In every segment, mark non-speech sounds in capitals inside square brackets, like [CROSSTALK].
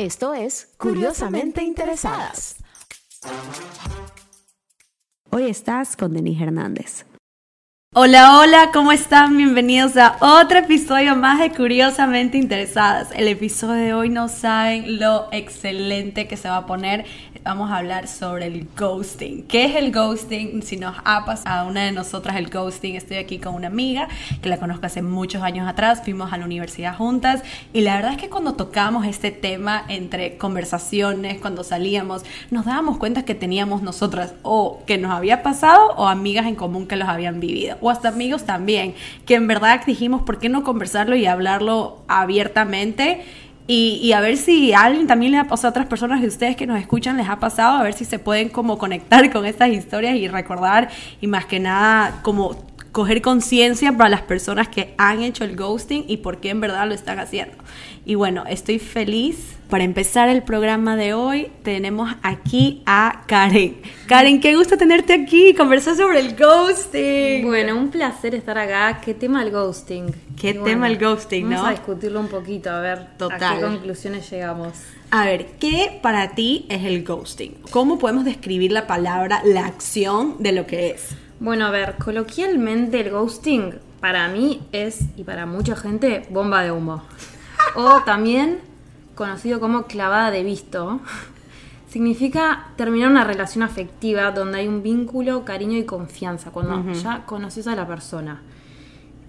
Esto es Curiosamente Interesadas. Hoy estás con Denis Hernández. Hola, hola, ¿cómo están? Bienvenidos a otro episodio más de Curiosamente Interesadas. El episodio de hoy no saben lo excelente que se va a poner vamos a hablar sobre el ghosting. ¿Qué es el ghosting? Si nos ha pasado a una de nosotras el ghosting, estoy aquí con una amiga que la conozco hace muchos años atrás, fuimos a la universidad juntas y la verdad es que cuando tocamos este tema entre conversaciones, cuando salíamos, nos dábamos cuenta que teníamos nosotras o que nos había pasado o amigas en común que los habían vivido o hasta amigos también, que en verdad dijimos, ¿por qué no conversarlo y hablarlo abiertamente? Y, a ver si a alguien también le ha pasado, a otras personas de ustedes que nos escuchan les ha pasado, a ver si se pueden como conectar [LAUGHS] con estas historias y recordar y más que nada como coger conciencia para las personas que han hecho el ghosting y por qué en verdad lo están haciendo. Y bueno, estoy feliz. Para empezar el programa de hoy, tenemos aquí a Karen. Karen, qué gusto tenerte aquí, conversar sobre el ghosting. Bueno, un placer estar acá. ¿Qué tema el ghosting? ¿Qué tema el ghosting, no? Vamos a discutirlo un poquito, a ver Total. a qué conclusiones llegamos. A ver, ¿qué para ti es el ghosting? ¿Cómo podemos describir la palabra, la acción de lo que es? Bueno, a ver, coloquialmente el ghosting para mí es, y para mucha gente, bomba de humo. o también conocido como clavada de visto. Significa terminar una relación afectiva donde hay un vínculo, cariño y confianza, cuando ya conoces a la persona.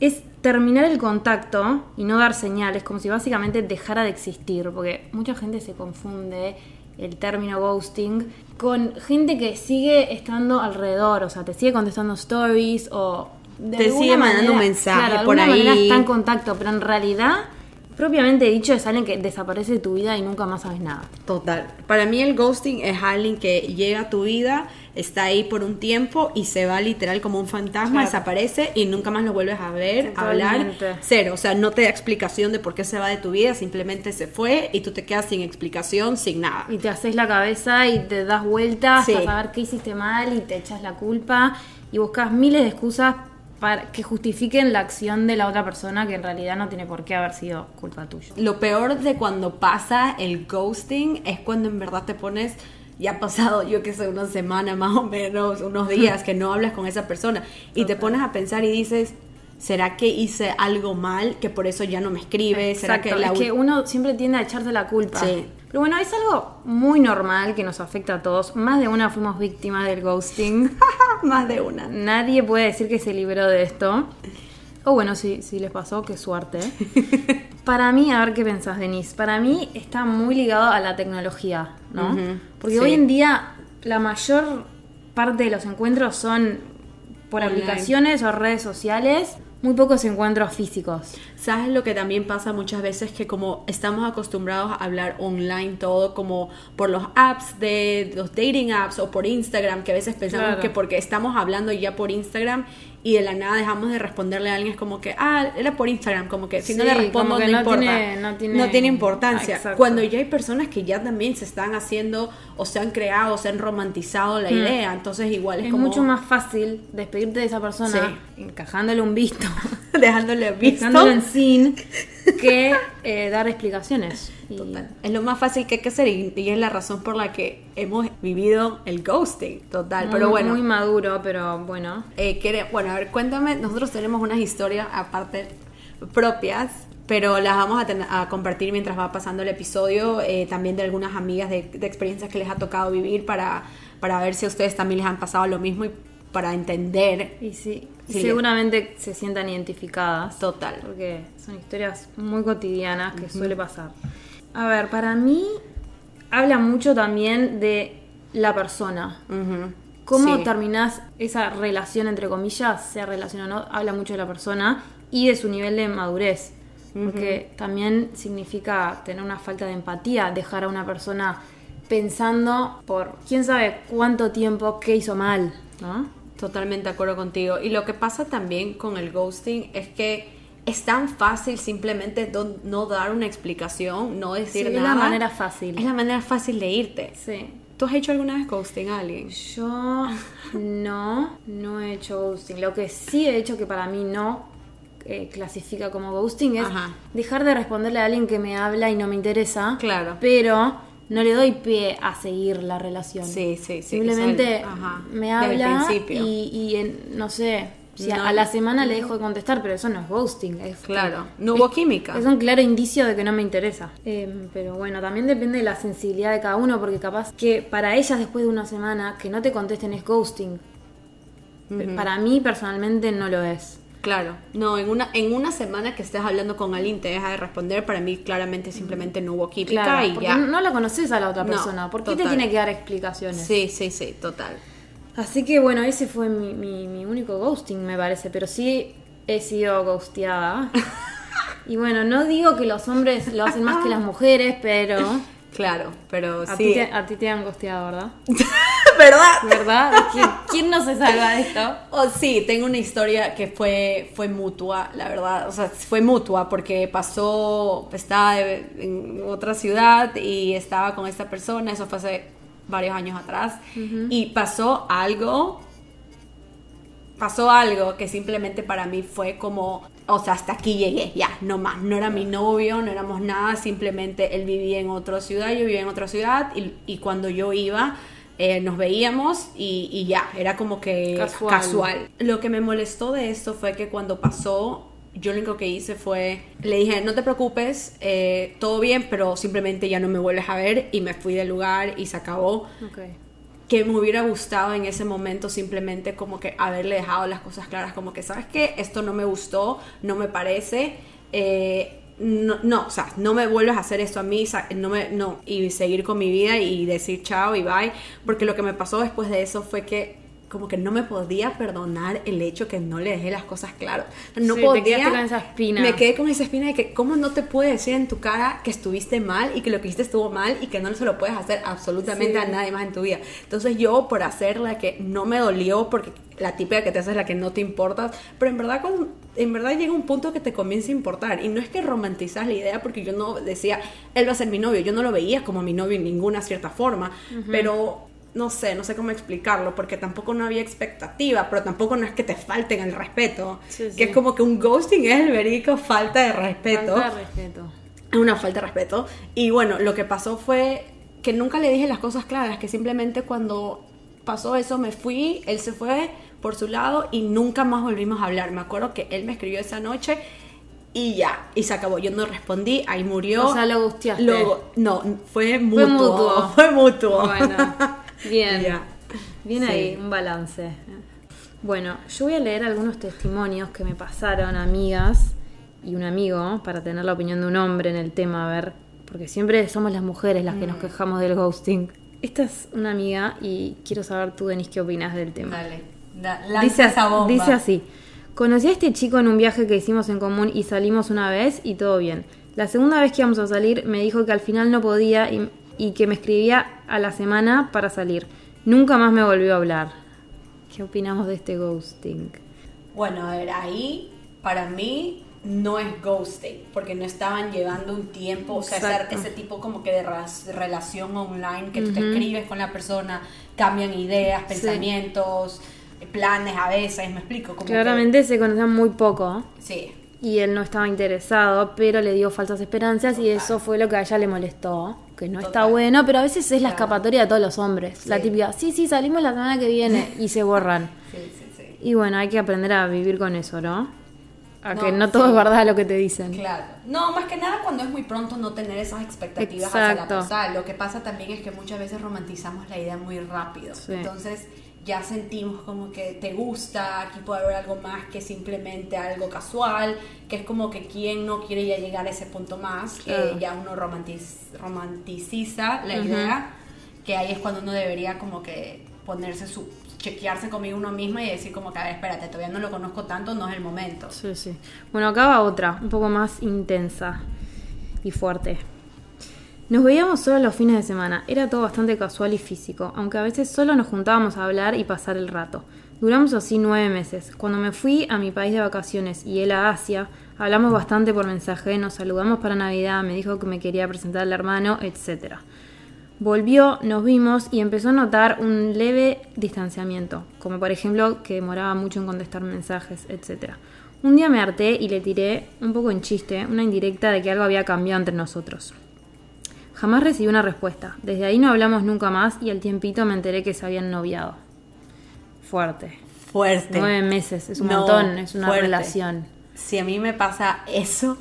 Es terminar el contacto y no dar señales, como si básicamente dejara de existir, porque mucha gente se confunde el término ghosting, con gente que sigue estando alrededor, o sea, te sigue contestando stories o... te sigue mandando un mensaje por ahí. está en contacto, pero en realidad propiamente dicho es alguien que desaparece de tu vida y nunca más sabes nada. Total. Para mí el ghosting es alguien que llega a tu vida, está ahí por un tiempo y se va literal como un fantasma, desaparece y nunca más lo vuelves a ver, a hablar. Cero. O sea, no te da explicación de por qué se va de tu vida, simplemente se fue y tú te quedas sin explicación, sin nada. Y te haces la cabeza y te das vueltas para saber qué hiciste mal y te echas la culpa y buscas miles de excusas para que justifiquen la acción de la otra persona que en realidad no tiene por qué haber sido culpa tuya. Lo peor de cuando pasa el ghosting es cuando en verdad te pones ya ha pasado, yo que sé, una semana más o menos, unos días que no hablas con esa persona y te pones a pensar y dices, ¿será que hice algo mal que por eso ya no me escribe? ¿Será que la es que uno siempre tiende a echarte la culpa. Sí. Pero bueno, es algo muy normal que nos afecta a todos. Más de una fuimos víctimas del ghosting. [LAUGHS] Más de una. Nadie puede decir que se libró de esto. O bueno, si, si les pasó, qué suerte. [LAUGHS] Para mí, a ver qué pensás, Denise. Para mí está muy ligado a la tecnología, ¿no? Porque hoy en día la mayor parte de los encuentros son por aplicaciones o redes sociales muy pocos encuentros físicos. ¿Sabes lo que también pasa muchas veces? Que como estamos acostumbrados a hablar online todo, como por los apps de los dating apps o por Instagram, que a veces pensamos que porque estamos hablando ya por Instagram y de la nada dejamos de responderle a alguien, es como que, ah, era por Instagram, como que si no le respondo no, importa. no, tiene, importancia. Cuando ya hay personas que ya también se están haciendo o se han creado o se han romantizado la hmm. idea, entonces igual es, es mucho más fácil despedirte de esa persona encajándole un visto, [LAUGHS] dejándole visto, dejándolo en sin que eh, dar explicaciones. Total. Es lo más fácil que hay que hacer y, es la razón por la que hemos vivido el ghosting. Total, pero bueno. Muy maduro, pero bueno. Eh, bueno, a ver, cuéntame, nosotros tenemos unas historias aparte propias pero las vamos a, a, compartir mientras va pasando el episodio, eh, también de algunas amigas de, de, experiencias que les ha tocado vivir para, para ver si a ustedes también les han pasado lo mismo y para entender. Y sí, seguramente se sientan identificadas. Total. Porque son historias muy cotidianas que suele pasar. A ver, para mí habla mucho también de la persona. Cómo terminás esa relación, entre comillas, sea relación o no, habla mucho de la persona y de su nivel de madurez. Porque también significa tener una falta de empatía, dejar a una persona pensando por quién sabe cuánto tiempo qué hizo mal, ¿no? Totalmente de acuerdo contigo. Y lo que pasa también con el ghosting es que es tan fácil simplemente no dar una explicación, no decir Sí, es nada. la manera fácil. Es la manera fácil de irte. Sí. ¿Tú has hecho alguna vez ghosting a alguien? Yo no, no he hecho ghosting. Lo que sí he hecho que para mí no eh, clasifica como ghosting es Ajá. dejar de responderle a alguien que me habla y no me interesa. Claro. Pero no le doy pie a seguir la relación. Sí, sí, sí, Simplemente el- me habla y, y en- no sé, a- No. a la semana le dejo de contestar, pero eso no es ghosting. Es Claro, no hubo es- química. Es un claro indicio de que no me interesa. Eh, pero bueno, también depende de la sensibilidad de cada uno, porque capaz que para ellas después de una semana que no te contesten es ghosting. Para mí personalmente no lo es. Claro, no, en una, en una semana que estés hablando con alguien te deja de responder, para mí claramente simplemente no hubo química Claro, y ya. no la conoces a la otra No, persona. ¿Por qué te tiene que dar explicaciones? Sí, sí, sí, total. Así que bueno, ese fue mi, mi- mi único ghosting, me parece. Pero sí he sido ghosteada. [LAUGHS] y bueno, no digo que los hombres lo hacen más que las mujeres, pero Claro, pero a, sí. ti, te, a ti te han ghosteado, ¿verdad? [LAUGHS] ¿Verdad? ¿Verdad? ¿Quién no se salva de esto? Oh, sí, tengo una historia que fue, fue mutua, la verdad. O sea, fue mutua porque pasó, estaba en otra ciudad y estaba con esta persona, eso fue hace varios años atrás. Y pasó algo, pasó algo que simplemente para mí fue como, o sea, hasta aquí llegué, ya, no más. No era mi novio, no éramos nada, simplemente él vivía en otra ciudad, yo vivía en otra ciudad y, y cuando yo iba... eh, nos veíamos y, y ya, era como que Casual. casual. Lo que me molestó de esto fue que cuando pasó, yo lo único que hice fue, le dije, no te preocupes, eh, todo bien, pero simplemente ya no me vuelves a ver y me fui del lugar y se acabó. Ok. Que me hubiera gustado en ese momento simplemente como que haberle dejado las cosas claras, como que, ¿sabes qué? Esto no me gustó, no me parece. eh, no, no, o sea, no me vuelves a hacer esto a mí, no me, no, y seguir con mi vida y decir chao y bye, porque lo que me pasó después de eso fue que como que no me podía perdonar el hecho que no le dejé las cosas claras. No Sí, te podía. quedaste con esa espina. Me quedé con esa espina de que cómo no te puede decir en tu cara que estuviste mal y que lo que hiciste estuvo mal y que no se lo puedes hacer absolutamente Sí. a nadie más en tu vida. Entonces yo por hacer la que no me dolió porque la típica que te haces la que no te importa, pero en verdad cuando- en verdad llega un punto que te comienza a importar y no es que romantizas la idea porque yo no decía él va a ser mi novio, yo no lo veía como mi novio en ninguna cierta forma, pero no sé, no sé cómo explicarlo, porque tampoco no había expectativa, pero tampoco no es que te falten el respeto, Sí, sí. que es como que un ghosting es el verico falta de respeto, Falta de respeto. es una falta de respeto. Y bueno, lo que pasó fue que nunca le dije las cosas claras, que simplemente cuando pasó eso me fui, él se fue por su lado y nunca más volvimos a hablar. Me acuerdo que él me escribió esa noche y ya, y se acabó. Yo no respondí, ahí murió. O sea, lo gusteaste. Lo- no, fue mutuo. mutuo. [LAUGHS] Fue mutuo. Bueno, bien. Bien Sí. ahí, un balance. Bueno, yo voy a leer algunos testimonios que me pasaron amigas y un amigo para tener la opinión de un hombre en el tema, a ver, porque siempre somos las mujeres las que Mm. nos quejamos del ghosting. Esta es una amiga y quiero saber tú, Denis, qué opinas del tema. Dale, da- Dice, esa bomba. dice así. Conocí a este chico en un viaje que hicimos en común y salimos una vez y todo bien. La segunda vez que íbamos a salir me dijo que al final no podía y, y que me escribía a la semana para salir. Nunca más me volvió a hablar. ¿Qué opinamos de este ghosting? Bueno, a ver, ahí para mí no es ghosting, porque no estaban llevando un tiempo, o sea, ese, ese tipo como que de relación online, que tú te escribes con la persona, cambian ideas, pensamientos, planes a veces, me explico. Como que- Claramente se conocían muy poco sí, y él no estaba interesado, pero le dio falsas esperanzas y eso fue lo que a ella le molestó. Que no está bueno, pero a veces es la escapatoria de todos los hombres. La típica, sí, sí, salimos la semana que viene y se borran. [LAUGHS] sí, sí, sí. Y bueno, hay que aprender a vivir con eso, ¿no? A No, que no todo es verdad lo que te dicen. Claro. No, más que nada cuando es muy pronto no tener esas expectativas hacia la Exacto. persona. Lo que pasa también es que muchas veces romantizamos la idea muy rápido. Sí. Entonces ya sentimos como que te gusta, aquí puede haber algo más que simplemente algo casual, que es como que quien no quiere ya llegar a ese punto más, que Claro. ya uno romantiz- romanticiza la idea, que ahí es cuando uno debería como que ponerse su chequearse conmigo uno misma y decir como que, a ver, espérate, todavía no lo conozco tanto, no es el momento. Sí, sí. Bueno, acá va otra, un poco más intensa y fuerte. Nos veíamos solo los fines de semana, era todo bastante casual y físico, aunque a veces solo nos juntábamos a hablar y pasar el rato. Duramos así nueve meses. Cuando me fui a mi país de vacaciones y él a Asia, hablamos bastante por mensaje, nos saludamos para Navidad, me dijo que me quería presentar al hermano, etc. Volvió, nos vimos y empezó a notar un leve distanciamiento, como por ejemplo que demoraba mucho en contestar mensajes, etc. Un día me harté y le tiré, un poco en chiste, una indirecta de que algo había cambiado entre nosotros. Jamás recibí una respuesta. Desde ahí no hablamos nunca más y al tiempito me enteré que se habían noviado. Fuerte. Fuerte. Nueve meses, es un No, montón, es una fuerte. relación. Si a mí me pasa eso,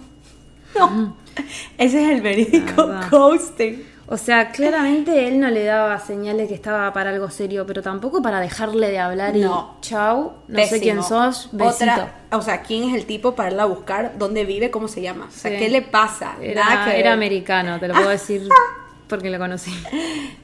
no. [LAUGHS] Ese es el verídico verdad. ghosting. O sea, claramente él no le daba señales que estaba para algo serio, pero tampoco para dejarle de hablar y No. chau, no sé quién sos, besito. Otra, o sea, ¿quién es el tipo para irla a buscar? ¿Dónde vive? ¿Cómo se llama? O sea, Sí. ¿qué le pasa? Nada Era, que ver. era americano, te lo puedo decir [LAUGHS] porque lo conocí.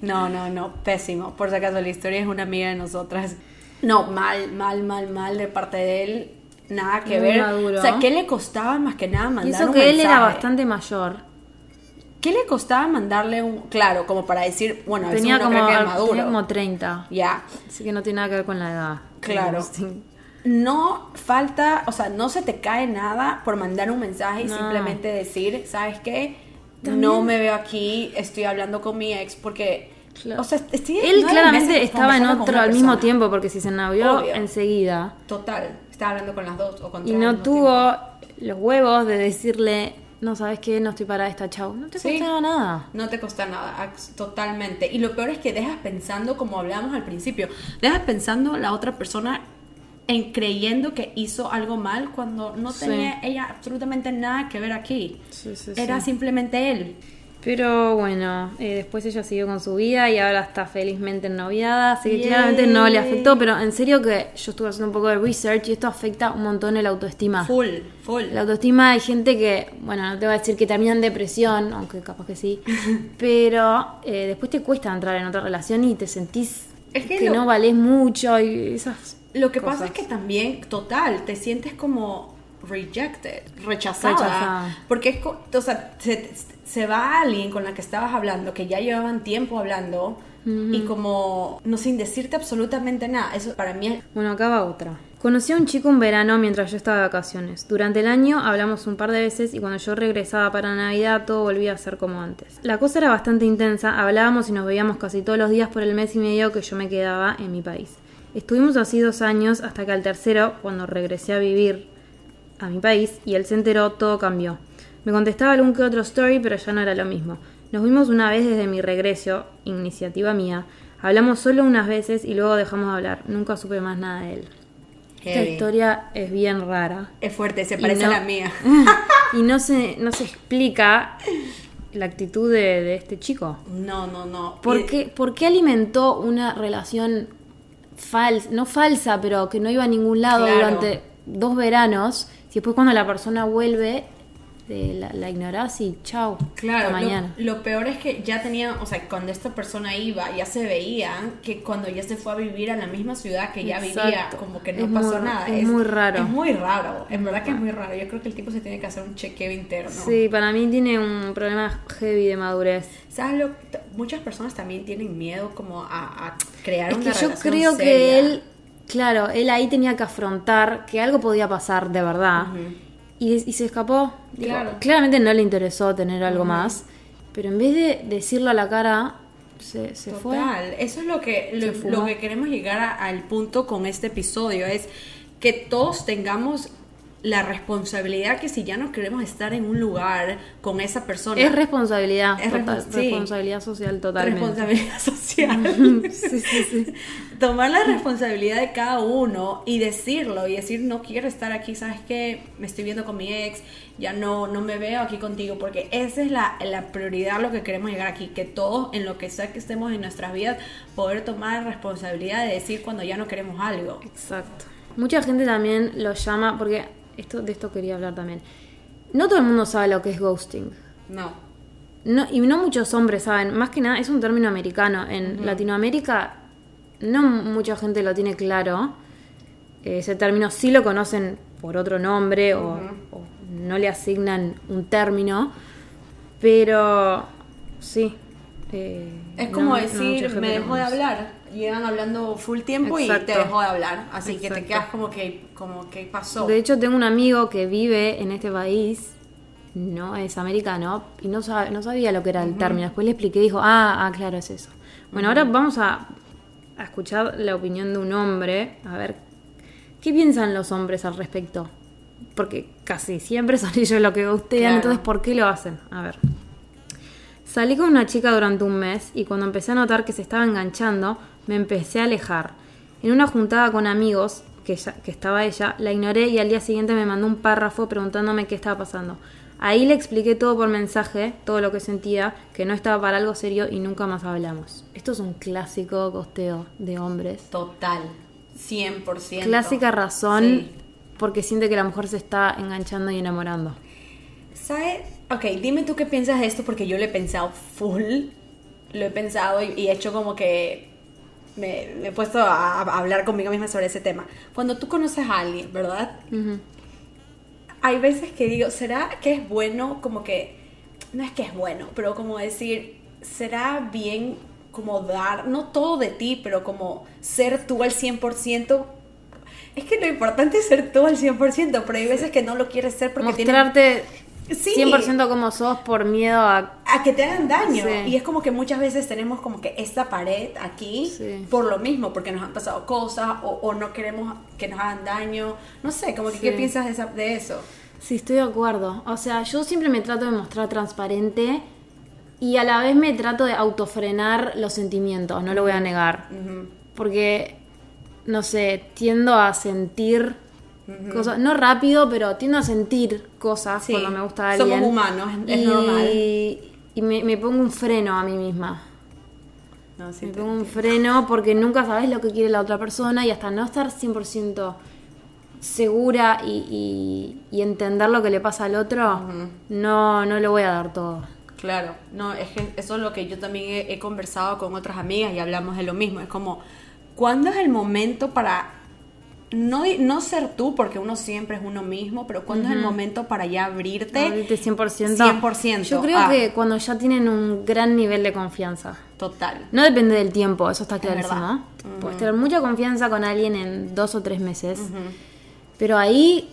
No, no, no, pésimo. Por si acaso, la historia es una amiga de nosotras. No, mal, mal, mal, mal de parte de él. Nada que Muy ver. maduro. O sea, ¿qué le costaba más que nada mandar Y eso un que él era mensaje? bastante mayor. ¿Qué le costaba mandarle un. Claro, como para decir, bueno, Tenía como, cree que es maduro. tenía como 30. Ya. Así que no tiene nada que ver con la edad. Claro. No falta, o sea, no se te cae nada por mandar un mensaje y No. simplemente decir, ¿sabes qué? No me veo aquí, estoy hablando con mi ex porque. Claro. O sea, estoy Él claramente estaba en otro al mismo tiempo porque si se novió enseguida. Total, estaba hablando con las dos o con Y no tuvo tiempo. los huevos de decirle, no sabes qué, no estoy para esta, chau. No te Sí. costaba nada. No te cuesta nada, totalmente. Y lo peor es que dejas pensando, como hablábamos al principio, dejas pensando la otra persona en creyendo que hizo algo mal cuando no Sí. tenía ella absolutamente nada que ver aquí. Sí, Era simplemente él. Pero bueno, eh, después ella siguió con su vida y ahora está felizmente ennoviada, así que claramente no le afectó, pero en serio que yo estuve haciendo un poco de research y esto afecta un montón el autoestima. Full, full. La autoestima hay gente que, bueno, no te voy a decir que termina en depresión, aunque capaz que sí, [LAUGHS] pero eh, después te cuesta entrar en otra relación y te sentís Es que que, lo- no valés mucho y esas Lo que pasa es que también, total, te sientes como rejected, rechazada. Rechazada. Porque es, o sea, se, se va alguien con la que estabas hablando, que ya llevaban tiempo hablando, y como, no sin decirte absolutamente nada. Eso para mí es Bueno, acá va otra. Conocí a un chico un verano mientras yo estaba de vacaciones. Durante el año hablamos un par de veces y cuando yo regresaba para Navidad todo volvía a ser como antes. La cosa era bastante intensa, hablábamos y nos veíamos casi todos los días por el mes y medio que yo me quedaba en mi país. Estuvimos así dos años hasta que al tercero, cuando regresé a vivir a mi país y él se enteró, todo cambió. Me contestaba algún que otro story, pero ya no era lo mismo. Nos vimos una vez desde mi regreso, iniciativa mía. Hablamos solo unas veces y luego dejamos de hablar. Nunca supe más nada de él. Esta historia es bien rara. Es fuerte, se parece no- a la mía. [LAUGHS] [LAUGHS] Y no se, no se explica la actitud de, de este chico. No, no, no. ¿Por Y- qué, por qué alimentó una relación falsa, no falsa, pero que no iba a ningún lado Claro. durante dos veranos? Si después cuando la persona vuelve, de la, la ignorás y chau, Claro, hasta mañana. Lo, peor es que ya tenía, o sea, cuando esta persona iba, ya se veían que cuando ya se fue a vivir a la misma ciudad que ya vivía, como que no Es pasó muy- nada. es muy raro. Es muy raro, en verdad que es muy raro. Yo creo que el tipo se tiene que hacer un chequeo interno. Sí, para mí tiene un problema heavy de madurez. ¿Sabes lo? Muchas personas también tienen miedo como a, a crear Es una que yo relación creo que seria. él, claro, él ahí tenía que afrontar que algo podía pasar de verdad. y, y se escapó. Digo, Claro. Claramente no le interesó tener algo más. Pero en vez de decirlo a la cara, se, se fue. Total, eso es lo que, lo que queremos llegar a- al punto con este episodio, es que todos tengamos la responsabilidad que si ya no queremos estar en un lugar con esa persona, Es responsabilidad. Es total- sí. responsabilidad social totalmente. responsabilidad social. sí, sí, sí. [LAUGHS] Tomar la responsabilidad de cada uno y decirlo y decir no quiero estar aquí, sabes qué, me estoy viendo con mi ex, ya no, no me veo aquí contigo, porque esa es la, la prioridad, lo que queremos llegar aquí, que todos en lo que sea que estemos en nuestras vidas, poder tomar responsabilidad de decir cuando ya no queremos algo. Exacto. Mucha gente también lo llama, porque esto de esto quería hablar también. No todo el mundo sabe lo que es ghosting. No. No, y no muchos hombres saben, más que nada es un término americano. En Latinoamérica no mucha gente lo tiene claro. Ese término sí lo conocen por otro nombre o, o no le asignan un término, pero sí. eh, Es como no decir, me dejó de hablar. Llegan hablando full tiempo y te dejó de hablar. Así que te quedas como que, como que pasó. De hecho, tengo un amigo que vive en este país, no es americano, y no, sabe- no sabía lo que era el término. Después le expliqué y dijo, ah, ah, claro, es eso. Bueno, ahora vamos a, a escuchar la opinión de un hombre, a ver, ¿qué piensan los hombres al respecto? Porque casi siempre [LAUGHS] son ellos los que gustean, Claro. entonces ¿por qué lo hacen? A ver. Salí con una chica durante un mes y cuando empecé a notar que se estaba enganchando, me empecé a alejar. En una juntada con amigos, que, ya- que estaba ella, la ignoré y al día siguiente me mandó un párrafo preguntándome qué estaba pasando. Ahí le expliqué todo por mensaje, todo lo que sentía, que no estaba para algo serio y nunca más hablamos. Esto es un clásico costeo de hombres. Total. 100%. Clásica razón Sí. porque siente que la mujer se está enganchando y enamorando. ¿Sabes? Ok, dime tú qué piensas de esto porque yo lo he pensado full. Lo he pensado y, y he hecho como que me, me he puesto a, a hablar conmigo misma sobre ese tema. Cuando tú conoces a alguien, ¿verdad? Hay veces que digo, ¿será que es bueno como que... No es que es bueno, pero como decir, ¿será bien como dar, no todo de ti, pero como ser tú al 100%? Es que lo importante es ser tú al 100%, pero hay veces que no lo quieres ser porque tienes- Mostrarte Sí. 100% como sos por miedo a... a que te hagan daño. Sí. Y es como que muchas veces tenemos como que esta pared aquí Sí. por lo mismo, porque nos han pasado cosas o, o no queremos que nos hagan daño. No sé, como que Sí. qué piensas de, esa- de eso. Sí, estoy de acuerdo. O sea, yo siempre me trato de mostrar transparente y a la vez me trato de autofrenar los sentimientos, no lo voy a negar. Porque, no sé, tiendo a sentir no rápido, pero tiendo a sentir cosas Sí, cuando me gusta somos alguien. humanos, es- y, normal. Y me, me pongo un freno a mí misma. No, sí Me pongo un freno porque nunca sabes lo que quiere la otra persona y hasta no estar 100% segura y, y- y entender lo que le pasa al otro, no, no lo voy a dar todo. Claro, no, es que eso es lo que yo también he, he conversado con otras amigas y hablamos de lo mismo. Es como, ¿cuándo es el momento para no, no ser tú, porque uno siempre es uno mismo, pero cuándo es el momento para ya abrirte? Abrirte 100%. 100%, Yo creo ah. que cuando ya tienen un gran nivel de confianza. Total. No depende del tiempo, eso está clarísimo. Puedes tener mucha confianza con alguien en dos o tres meses, pero ahí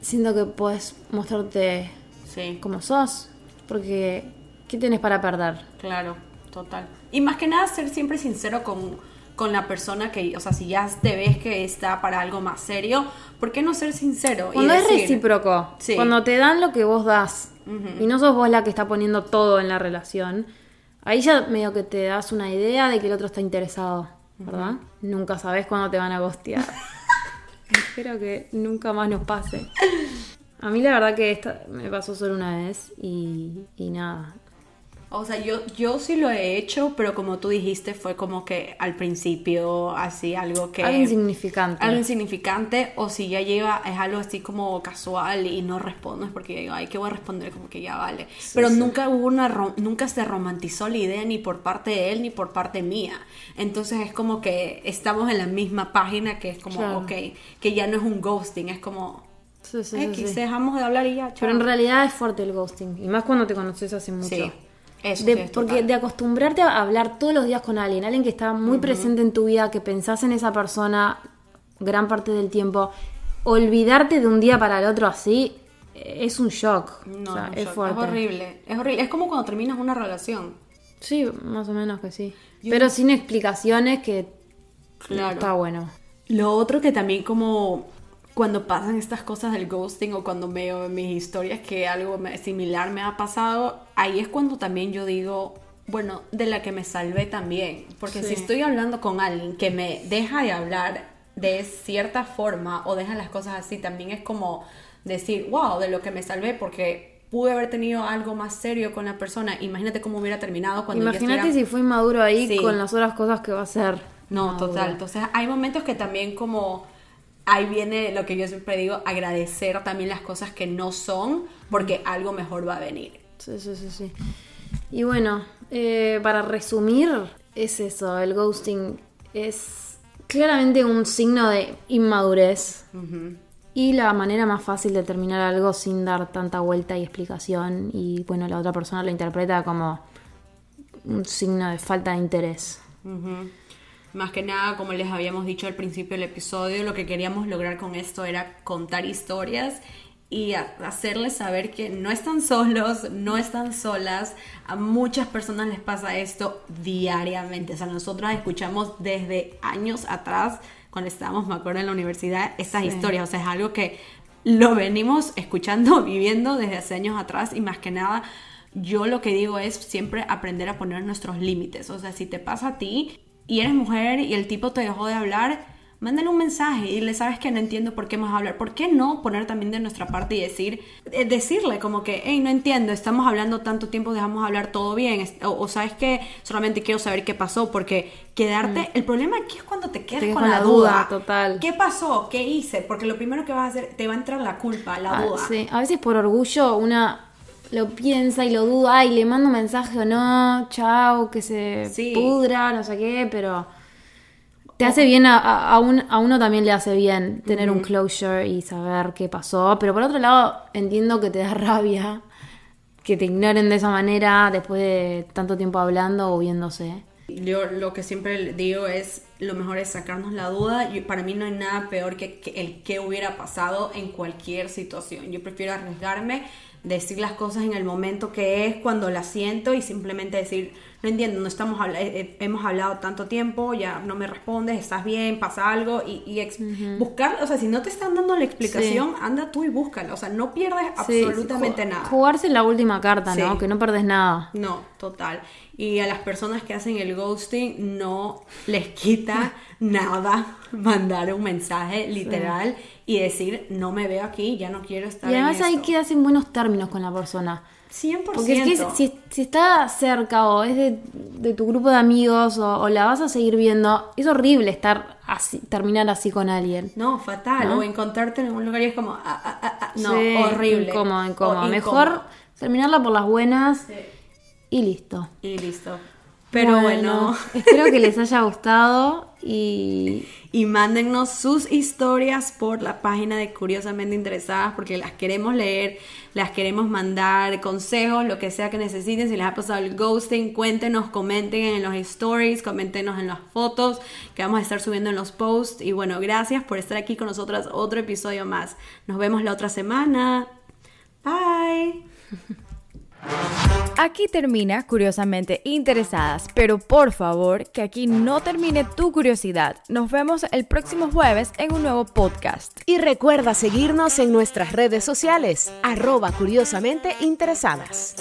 siento que puedes mostrarte Sí. como sos, porque ¿qué tienes para perder? Claro, total. Y más que nada ser siempre sincero con, con la persona que, o sea, si ya te ves que está para algo más serio, ¿por qué no ser sincero? y Cuando es decir- recíproco, Sí. cuando te dan lo que vos das y no sos vos la que está poniendo todo en la relación, ahí ya medio que te das una idea de que el otro está interesado, ¿verdad? Nunca sabes cuándo te van a gostear. [LAUGHS] Espero que nunca más nos pase. A mí la verdad que esta me pasó solo una vez y, y nada. O sea, yo, yo sí lo he hecho, pero como tú dijiste, fue como que al principio, así, algo que... Algo insignificante. Algo insignificante, o si ya lleva, es algo así como casual y no respondes porque yo digo, ay, ¿qué voy a responder? Como que ya vale. Pero nunca hubo una, nunca se romantizó la idea ni por parte de él ni por parte mía. Entonces es como que estamos en la misma página que es como, Claro. ok, que ya no es un ghosting, es como, Sí, sí, sí, X, sí. dejamos de hablar y ya, Pero en chao. realidad es fuerte el ghosting. Y más cuando te conoces hace mucho. Eso De- sí es porque total. de acostumbrarte a hablar todos los días con alguien, alguien que está muy presente en tu vida, que pensás en esa persona gran parte del tiempo, olvidarte de un día para el otro así, eh, es un shock. No, o sea, no, es shock. fuerte. Es horrible. Es horrible. Es como cuando terminas una relación. Sí, más o menos que sí. Pero sin explicaciones que Claro. está bueno. Lo otro que también como cuando pasan estas cosas del ghosting o cuando veo en mis historias que algo similar me ha pasado, ahí es cuando también yo digo, bueno, de la que me salvé también. Porque Sí. si estoy hablando con alguien que me deja de hablar de cierta forma o deja las cosas así, también es como decir, wow, de lo que me salvé porque pude haber tenido algo más serio con la persona. Imagínate cómo hubiera terminado cuando Imagínate estuviera- si fue inmaduro ahí Sí. con las otras cosas que va a hacer. no, Maduro. total. Entonces hay momentos que también como ahí viene lo que yo siempre digo, agradecer también las cosas que no son porque algo mejor va a venir. Sí, sí, sí, sí. Y bueno, eh, para resumir, es eso, el ghosting es claramente un signo de inmadurez. Y la manera más fácil de terminar algo sin dar tanta vuelta y explicación. Y bueno, la otra persona lo interpreta como un signo de falta de interés. Más que nada, como les habíamos dicho al principio del episodio, lo que queríamos lograr con esto era contar historias y hacerles saber que no están solos, no están solas. A muchas personas les pasa esto diariamente. O sea, nosotros escuchamos desde años atrás, cuando estábamos, me acuerdo, en la universidad, estas historias. O sea, es algo que lo venimos escuchando, [LAUGHS] viviendo desde hace años atrás y más que nada. Yo lo que digo es siempre aprender a poner nuestros límites. O sea, si te pasa a ti y eres mujer y el tipo te dejó de hablar, mándale un mensaje y le sabes que no entiendo por qué más hablar. ¿Por qué no poner también de nuestra parte y decir, eh, decirle como que, hey, no entiendo, estamos hablando tanto tiempo, dejamos hablar todo bien? O, sabes que solamente quiero saber qué pasó, porque quedarte, mm. el problema aquí es cuando te quedas con, la duda. Total. ¿Qué pasó? ¿Qué hice? Porque lo primero que vas a hacer, te va a entrar la culpa, la ah, duda. Sí, a veces por orgullo una lo piensa y lo duda, ay, le mando un mensaje o no, chao, que se pudra, no sé qué, pero te hace bien, a, uno también le hace bien tener un closure y saber qué pasó. Pero por otro lado, entiendo que te da [LAUGHS] rabia que te ignoren de esa manera después de tanto tiempo hablando o viéndose. Yo lo que siempre digo es, lo mejor es sacarnos la duda. y para mí no hay nada peor que, que el que hubiera pasado en cualquier situación. Yo prefiero arriesgarme decir las cosas en el momento que es, cuando las siento y simplemente decir, no entiendo, no estamos eh, eh, hemos hablado tanto tiempo, ya no me respondes, estás bien, pasa algo y, buscar, o sea, si no te están dando la explicación, anda tú y búscala, o sea, no pierdes absolutamente nada. Jugarse la última carta, ¿no? Que no perdes nada. No, total. Y a las personas que hacen el ghosting no les quita [LAUGHS] nada mandar un mensaje literal y decir, no me veo aquí, ya no quiero estar. Y además ahí quedas en buenos términos con la persona. 100%. Porque es que si, está cerca o es de, tu grupo de amigos o, la vas a seguir viendo, es horrible estar así, terminar así con alguien. No, fatal. O encontrarte en un lugar y es como, ah, ah, ah, no, horrible. Incómodo, incómodo. Mejor terminarla por las buenas y listo. Y listo. Pero bueno, espero que les haya gustado y... y sus historias por la página de Curiosamente Interesadas porque las queremos leer, las queremos mandar consejos, lo que sea que necesiten. Si les ha pasado el ghosting, cuéntenos, comenten en los stories, coméntenos en las fotos que vamos a estar subiendo en los posts. Y bueno, gracias por estar aquí con nosotras otro episodio más. Nos vemos la otra semana. Bye. [LAUGHS] Aquí termina Curiosamente Interesadas, pero por favor que aquí no termine tu curiosidad. Nos vemos el próximo jueves en un nuevo podcast. Y recuerda seguirnos en nuestras redes sociales, arroba curiosamente interesadas.